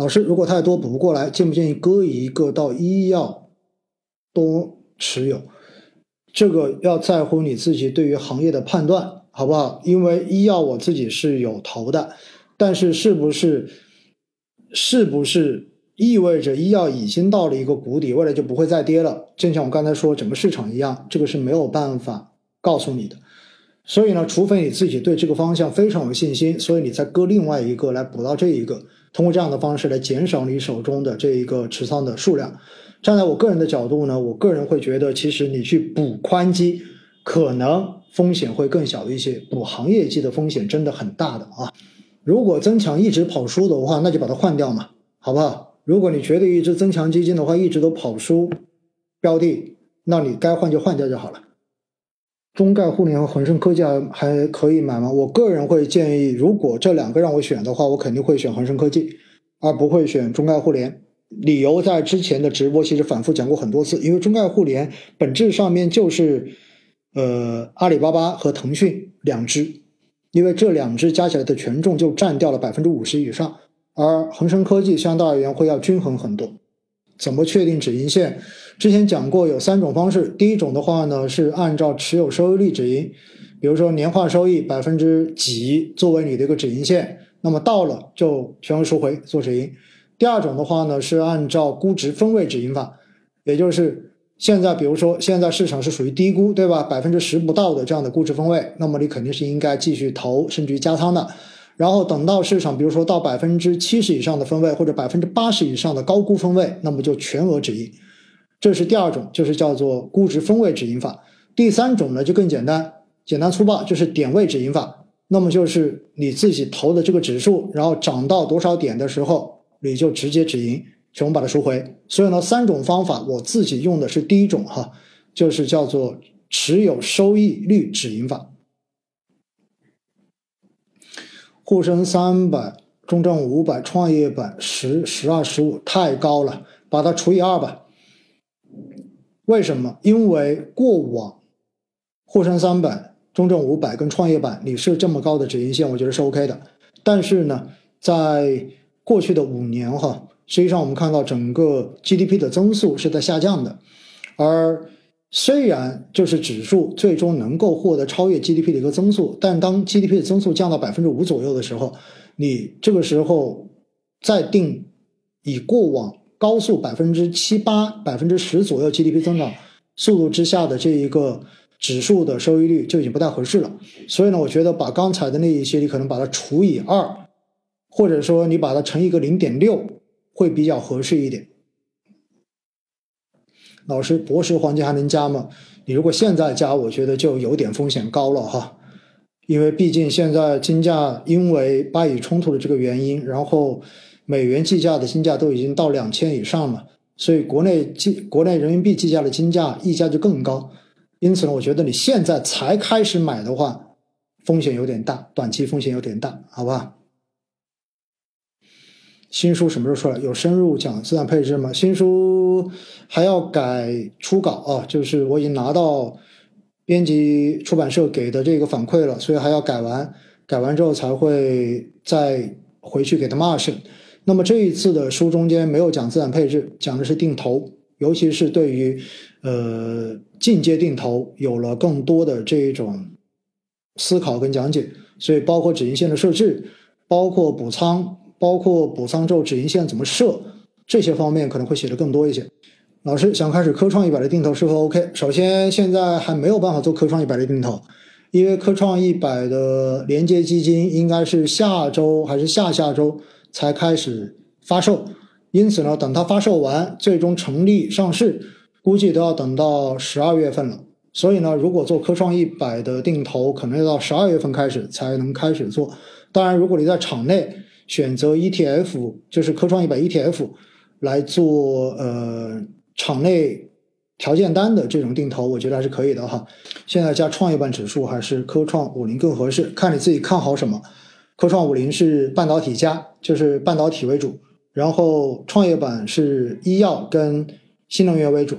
老师，如果太多补不过来，建不建议割一个到医药多持有？这个要在乎你自己对于行业的判断，好不好？因为医药我自己是有投的，但是是不是是不是意味着医药已经到了一个谷底，未来就不会再跌了？正像我刚才说整个市场一样，这个是没有办法告诉你的。所以呢，除非你自己对这个方向非常有信心，所以你再割另外一个来补到这一个。通过这样的方式来减少你手中的这一个持仓的数量。站在我个人的角度呢，我个人会觉得，其实你去补宽基，可能风险会更小一些。补行业基的风险真的很大的啊！如果增强一直跑输的话，那就把它换掉嘛，好不好？如果你觉得一只增强基金的话一直都跑输标的，那你该换就换掉就好了。中概互联和恒生科技还可以买吗？我个人会建议，如果这两个让我选的话，我肯定会选恒生科技，而不会选中概互联。理由在之前的直播其实反复讲过很多次，因为中概互联本质上面就是呃阿里巴巴和腾讯两只，因为这两只加起来的权重就占掉了百分之五十以上，而恒生科技相对而言会要均衡很多。怎么确定止盈线？之前讲过有三种方式。第一种的话呢，是按照持有收益率止盈，比如说年化收益百分之几作为你的一个止盈线，那么到了就全额赎回做止盈。第二种的话呢，是按照估值分位止盈法，也就是现在比如说现在市场是属于低估，对吧？百分之十不到的这样的估值分位，那么你肯定是应该继续投，甚至于加仓的。然后等到市场，比如说到百分之七十以上的分位，或者百分之八十以上的高估分位，那么就全额止盈。这是第二种，就是叫做估值分位止盈法。第三种呢就更简单，简单粗暴，就是点位止盈法。那么就是你自己投的这个指数，然后涨到多少点的时候，你就直接止盈，全部把它赎回。所以呢，三种方法，我自己用的是第一种哈，就是叫做持有收益率止盈法。沪深三百、中证五百、创业板十、十二、十五太高了，把它除以二吧。为什么？因为过往沪深三百、中证五百跟创业板你是这么高的止盈线，我觉得是 OK 的。但是呢，在过去的五年哈，实际上我们看到整个 GDP 的增速是在下降的，而。虽然就是指数最终能够获得超越 GDP 的一个增速，但当 GDP 的增速降到百分之五左右的时候，你这个时候再定以过往高速百分之七八、百分之十左右 GDP 增长速度之下的这一个指数的收益率就已经不太合适了。所以呢，我觉得把刚才的那一些，你可能把它除以二，或者说你把它乘一个零点六，会比较合适一点。老师，博时黄金还能加吗？你如果现在加，我觉得就有点风险高了哈，因为毕竟现在金价因为巴以冲突的这个原因，然后美元计价的金价都已经到两千以上了，所以国内计国内人民币计价的金价溢价就更高，因此呢，我觉得你现在才开始买的话，风险有点大，短期风险有点大，好吧？新书什么时候出来？有深入讲资产配置吗？新书还要改初稿啊，就是我已经拿到编辑出版社给的这个反馈了，所以还要改完，改完之后才会再回去给他们二审。那么这一次的书中间没有讲资产配置，讲的是定投，尤其是对于呃进阶定投有了更多的这一种思考跟讲解，所以包括止盈线的设置，包括补仓。包括补仓之后止盈线怎么设，这些方面可能会写的更多一些。老师想开始科创一百的定投是否 OK？首先现在还没有办法做科创一百的定投，因为科创一百的连接基金应该是下周还是下下周才开始发售，因此呢，等它发售完，最终成立上市，估计都要等到十二月份了。所以呢，如果做科创一百的定投，可能要到十二月份开始才能开始做。当然，如果你在场内，选择 ETF 就是科创一百 ETF 来做呃场内条件单的这种定投，我觉得还是可以的哈。现在加创业板指数还是科创五零更合适，看你自己看好什么。科创五零是半导体加，就是半导体为主，然后创业板是医药跟新能源为主。